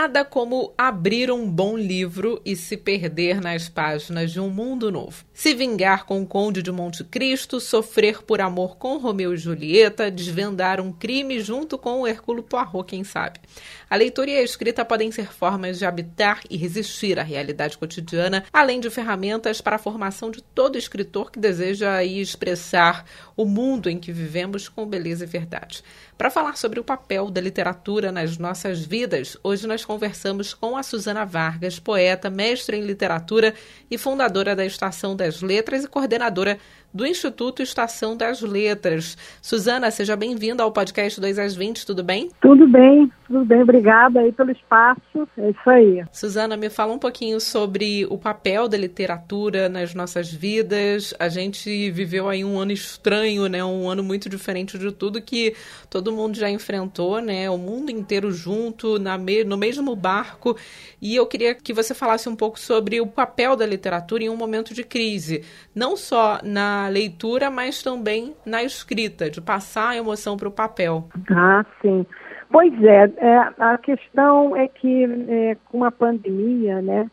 Nada como abrir um bom livro e se perder nas páginas de um mundo novo. Se vingar com o Conde de Monte Cristo, sofrer por amor com Romeu e Julieta, desvendar um crime junto com o Hercule Poirot, quem sabe. A leitura e a escrita podem ser formas de habitar e resistir à realidade cotidiana, além de ferramentas para a formação de todo escritor que deseja expressar o mundo em que vivemos com beleza e verdade. Para falar sobre o papel da literatura nas nossas vidas, hoje nós conversamos com a Suzana Vargas, poeta, mestre em literatura e fundadora da Estação das Letras e coordenadora do Instituto Estação das Letras. Suzana, seja bem-vinda ao podcast 2 às 20, tudo bem? Tudo bem, tudo bem, obrigada aí pelo espaço, é isso aí. Suzana, me fala um pouquinho sobre o papel da literatura nas nossas vidas. A gente viveu aí um ano estranho, né? Um ano muito diferente de tudo que todo mundo já enfrentou, né? O mundo inteiro junto, na me no mesmo barco. E eu queria que você falasse um pouco sobre o papel da literatura em um momento de crise, não só na leitura, mas também na escrita, de passar a emoção para o papel. Ah, sim. Pois é, é, a questão é que é, com a pandemia, né,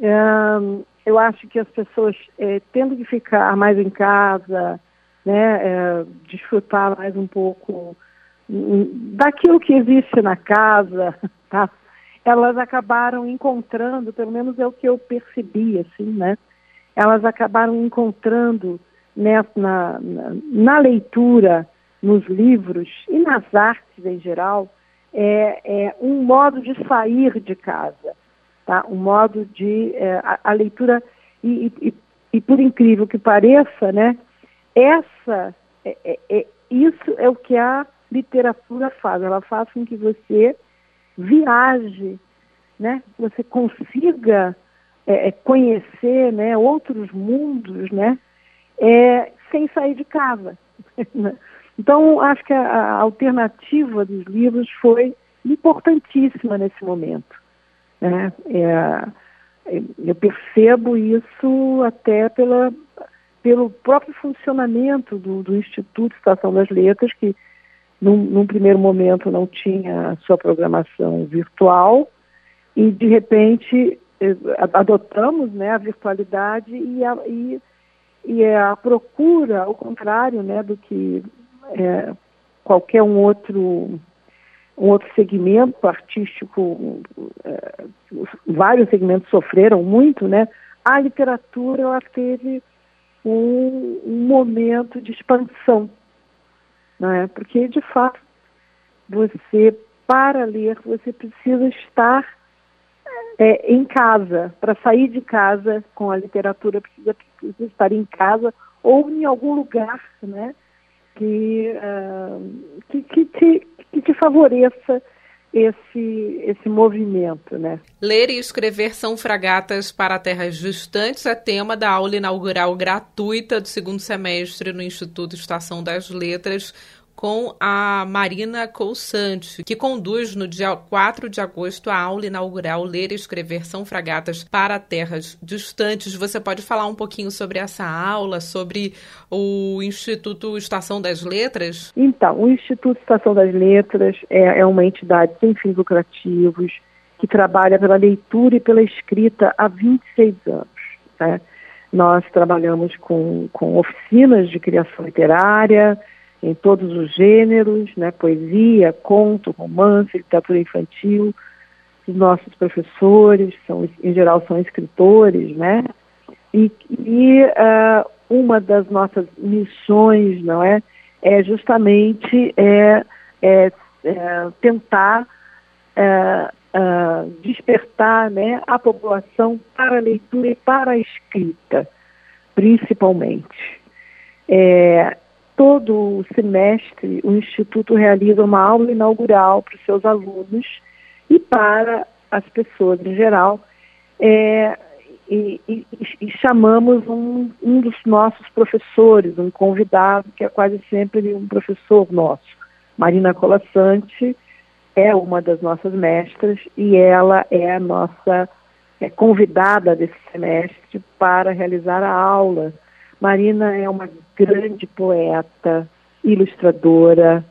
é, eu acho que as pessoas é, tendo que ficar mais em casa, né, é, desfrutar mais um pouco daquilo que existe na casa, tá? elas acabaram encontrando, pelo menos é o que eu percebi, assim, né? Elas acabaram encontrando nessa, na, na, na, leitura, nos livros e nas artes em geral, é, é um modo de sair de casa, tá? um modo de. É, a, a, leitura, e, e, e, por incrível que pareça, né, essa, é, é, é, isso é o que a literatura faz, ela faz com que você viaje, né, você consiga é, é, conhecer né, outros mundos, né, é, sem sair de casa. então, acho que a, a, alternativa dos livros foi importantíssima nesse momento. Né? É, eu percebo isso até pela, pelo próprio funcionamento do, do Instituto Estação das Letras, que num, num, primeiro momento não tinha sua programação virtual, e de repente adotamos né, a virtualidade e a, e, e a procura, ao contrário né, do que é, qualquer um outro, um outro segmento artístico, é, vários segmentos sofreram muito, né? A literatura ela teve um, um momento de expansão, não é? Porque de fato você para ler você precisa estar é, em casa, para sair de casa com a literatura, precisa, precisa, estar em casa ou em algum lugar né, que, uh, que, que, te, que te favoreça esse, esse movimento, né? Ler e escrever são fragatas para terras distantes é tema da aula inaugural gratuita do segundo semestre no Instituto Estação das Letras, com a Marina Coulsante, que conduz no dia 4 de agosto a aula inaugural Ler e Escrever São Fragatas para Terras Distantes. Você pode falar um pouquinho sobre essa aula, sobre o Instituto Estação das Letras? Então, o Instituto Estação das Letras é, é uma entidade sem fins lucrativos que trabalha pela leitura e pela escrita há 26 anos. Né? Nós trabalhamos com, com oficinas de criação literária, em todos os gêneros, né, poesia, conto, romance, literatura infantil. Os nossos professores, são, em geral, são escritores, né? E, e uh, uma das nossas missões, não é, é justamente é, é, é tentar uh, despertar, né, a população para a leitura e para a escrita, principalmente. É, todo semestre, o Instituto realiza uma aula inaugural para os seus alunos e para as pessoas em geral. É, e, e, e, chamamos um, um, dos nossos professores, um convidado, que é quase sempre um professor nosso. Marina Colassante é uma das nossas mestras e ela é a nossa é, convidada desse semestre para realizar a aula. Marina é uma grande poeta, ilustradora,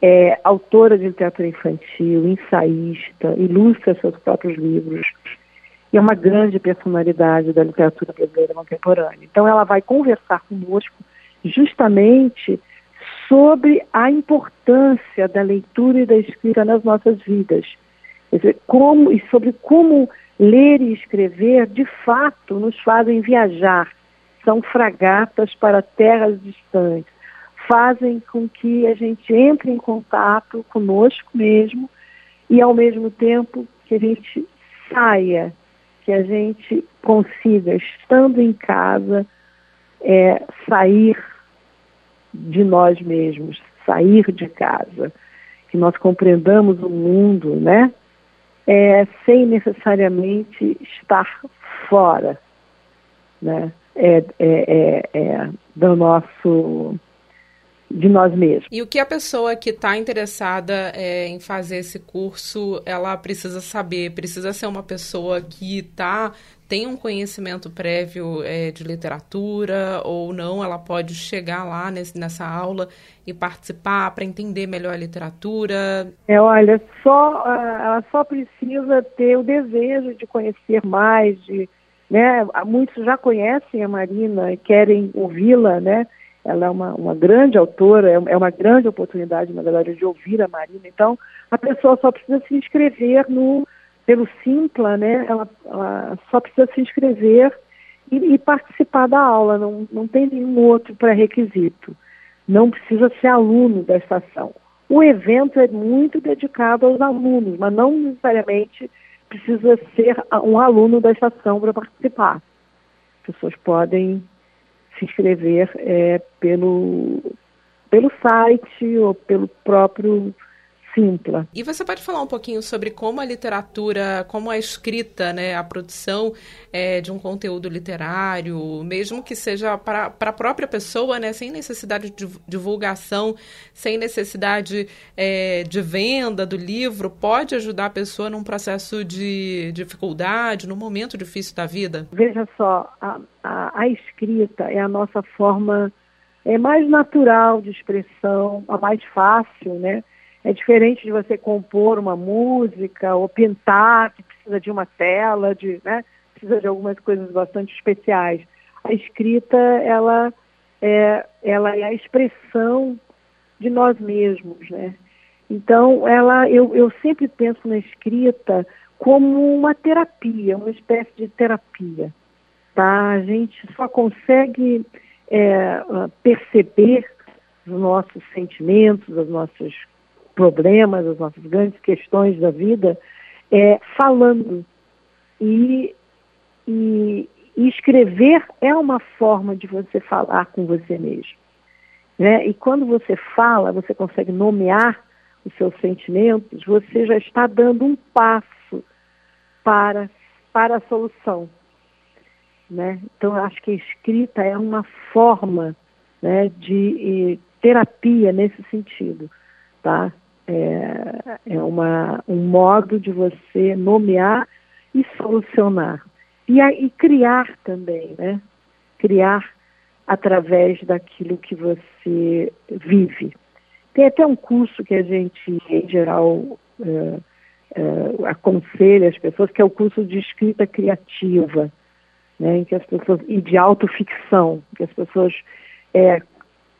é autora de literatura infantil, ensaísta, ilustra seus próprios livros e é uma grande personalidade da literatura brasileira contemporânea. Então, ela vai conversar conosco justamente sobre a importância da leitura e da escrita nas nossas vidas. Como, e sobre como ler e escrever, de fato, nos fazem viajar. São fragatas para terras distantes. Fazem com que a gente entre em contato conosco mesmo e, ao mesmo tempo, que a gente saia que a gente consiga, estando em casa, é, sair de nós mesmos, sair de casa, que nós compreendamos o mundo, né? É, sem necessariamente estar fora, né? É, é, é, é do nosso de nós mesmos. E o que a pessoa que está interessada é, em fazer esse curso, ela precisa saber? Precisa ser uma pessoa que tá, tem um conhecimento prévio é, de literatura ou não? Ela pode chegar lá nesse, nessa aula e participar para entender melhor a literatura? É, olha, só, ela só precisa ter o desejo de conhecer mais, de, né? Muitos já conhecem a Marina e querem ouvi-la, né? ela é uma, uma grande autora, é, é uma grande oportunidade, na verdade, de ouvir a Marina. Então, a pessoa só precisa se inscrever no, pelo Simpla, né? Ela, ela só precisa se inscrever e, e, participar da aula, não, não tem nenhum outro pré-requisito. Não precisa ser aluno da estação. O evento é muito dedicado aos alunos, mas não necessariamente precisa ser um aluno da estação para participar. As pessoas podem se inscrever é, pelo, pelo site ou pelo próprio Simpla. E você pode falar um pouquinho sobre como a literatura, como a escrita, né, a produção é, de um conteúdo literário, mesmo que seja para a própria pessoa, né, sem necessidade de divulgação, sem necessidade é, de venda do livro, pode ajudar a pessoa num processo de dificuldade, num momento difícil da vida? Veja só, a, a, a escrita é a nossa forma é mais natural de expressão, a mais fácil, né? É diferente de você compor uma música ou pintar, que precisa de uma tela, de, né, precisa de algumas coisas bastante especiais. A escrita, ela é, ela é a expressão de nós mesmos, né? Então, ela, eu, eu sempre penso na escrita como uma terapia, uma espécie de terapia. Tá? A gente só consegue é, perceber os nossos sentimentos, as nossas problemas, as nossas grandes questões da vida, é, falando. E, e, e escrever é uma forma de você falar com você mesmo. Né? E quando você fala, você consegue nomear os seus sentimentos, você já está dando um passo para, para a solução. Né? Então, eu acho que a escrita é uma forma né, de terapia nesse sentido. Tá? É, é uma, um modo de você nomear e solucionar. E, e criar também, né? Criar através daquilo que você vive. Tem até um curso que a gente, em geral, é, é, aconselha as pessoas, que é o curso de escrita criativa, né, em que as pessoas, e de autoficção, que as pessoas, é,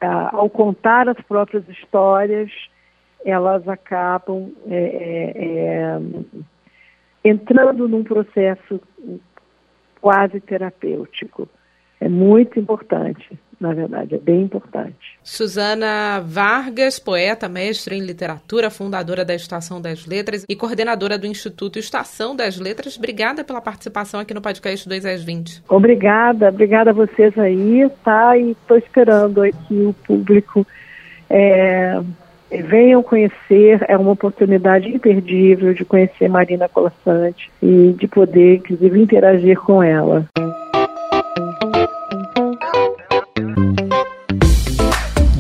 ao contar as próprias histórias, elas acabam é, é, é, entrando num processo quase terapêutico. É muito importante, na verdade, é bem importante. Suzana Vargas, poeta, mestre em literatura, fundadora da Estação das Letras e coordenadora do Instituto Estação das Letras, obrigada pela participação aqui no podcast 2 às 20. Obrigada, obrigada a vocês aí, tá? E estou esperando aqui o público é, é, venham conhecer, é uma oportunidade imperdível de conhecer Marina Colassante e de poder, inclusive, interagir com ela.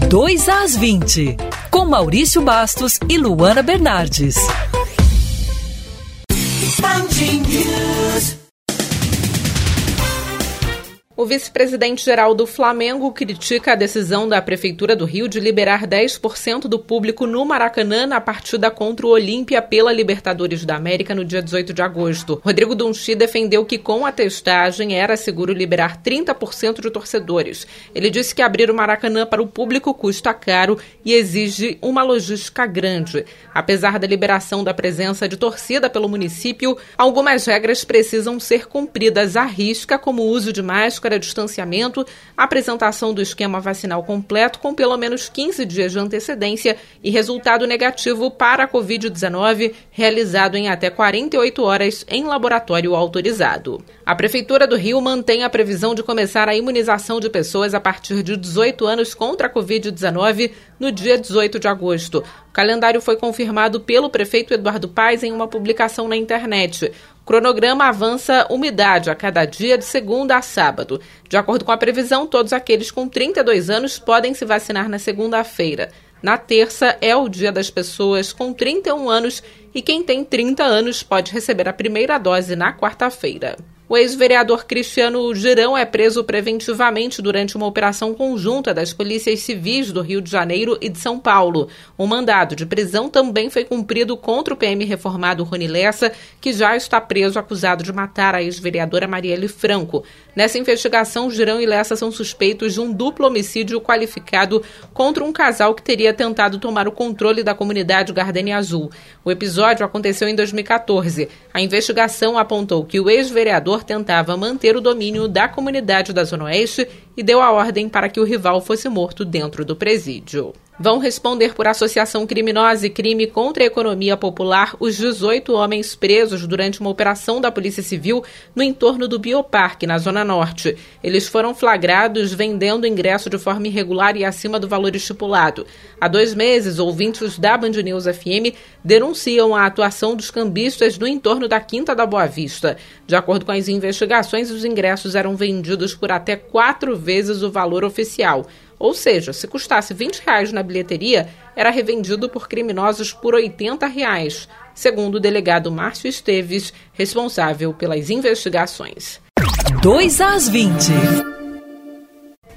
Dois às 20, com Maurício Bastos e Luana Bernardes. O vice-presidente-geral do Flamengo critica a decisão da Prefeitura do Rio de liberar 10% do público no Maracanã na partida contra o Olímpia pela Libertadores da América no dia 18 de agosto. Rodrigo Dunchi defendeu que com a testagem era seguro liberar 30% de torcedores. Ele disse que abrir o Maracanã para o público custa caro e exige uma logística grande. Apesar da liberação da presença de torcida pelo município, algumas regras precisam ser cumpridas à risca, como o uso de máscara para distanciamento, apresentação do esquema vacinal completo com pelo menos 15 dias de antecedência e resultado negativo para a Covid-19 realizado em até 48 horas em laboratório autorizado. A Prefeitura do Rio mantém a previsão de começar a imunização de pessoas a partir de 18 anos contra a Covid-19 no dia 18 de agosto. O calendário foi confirmado pelo prefeito Eduardo Paes em uma publicação na internet. O cronograma avança umidade a cada dia de segunda a sábado. De acordo com a previsão, todos aqueles com 32 anos podem se vacinar na segunda-feira. Na terça é o dia das pessoas com 31 anos e quem tem 30 anos pode receber a primeira dose na quarta-feira. O ex-vereador Cristiano Girão é preso preventivamente durante uma operação conjunta das polícias civis do Rio de Janeiro e de São Paulo. O mandado de prisão também foi cumprido contra o PM reformado Rony Lessa, que já está preso acusado de matar a ex-vereadora Marielle Franco. Nessa investigação, Girão e Lessa são suspeitos de um duplo homicídio qualificado contra um casal que teria tentado tomar o controle da comunidade Gardenia Azul. O episódio aconteceu em 2014. A investigação apontou que o ex-vereador tentava manter o domínio da comunidade da Zona Oeste e deu a ordem para que o rival fosse morto dentro do presídio. Vão responder por associação criminosa e crime contra a economia popular os 18 homens presos durante uma operação da Polícia Civil no entorno do Bioparque, na Zona Norte. Eles foram flagrados vendendo ingresso de forma irregular e acima do valor estipulado. Há dois meses, ouvintes da Band News FM denunciam a atuação dos cambistas no entorno da Quinta da Boa Vista. De acordo com as investigações, os ingressos eram vendidos por até quatro vezes o valor oficial. Ou seja, se custasse 20 reais na bilheteria, era revendido por criminosos por 80 reais, segundo o delegado Márcio Esteves, responsável pelas investigações. 2 às 20.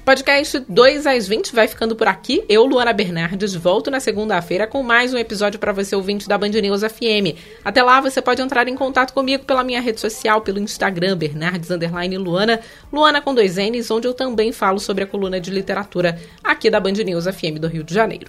Podcast 2 às 20 vai ficando por aqui. Eu, Luana Bernardes, volto na segunda-feira com mais um episódio para você ouvinte da Band News FM. Até lá, você pode entrar em contato comigo pela minha rede social, pelo Instagram, Bernardes Luana, Luana com dois N's, onde eu também falo sobre a coluna de literatura aqui da Band News FM do Rio de Janeiro.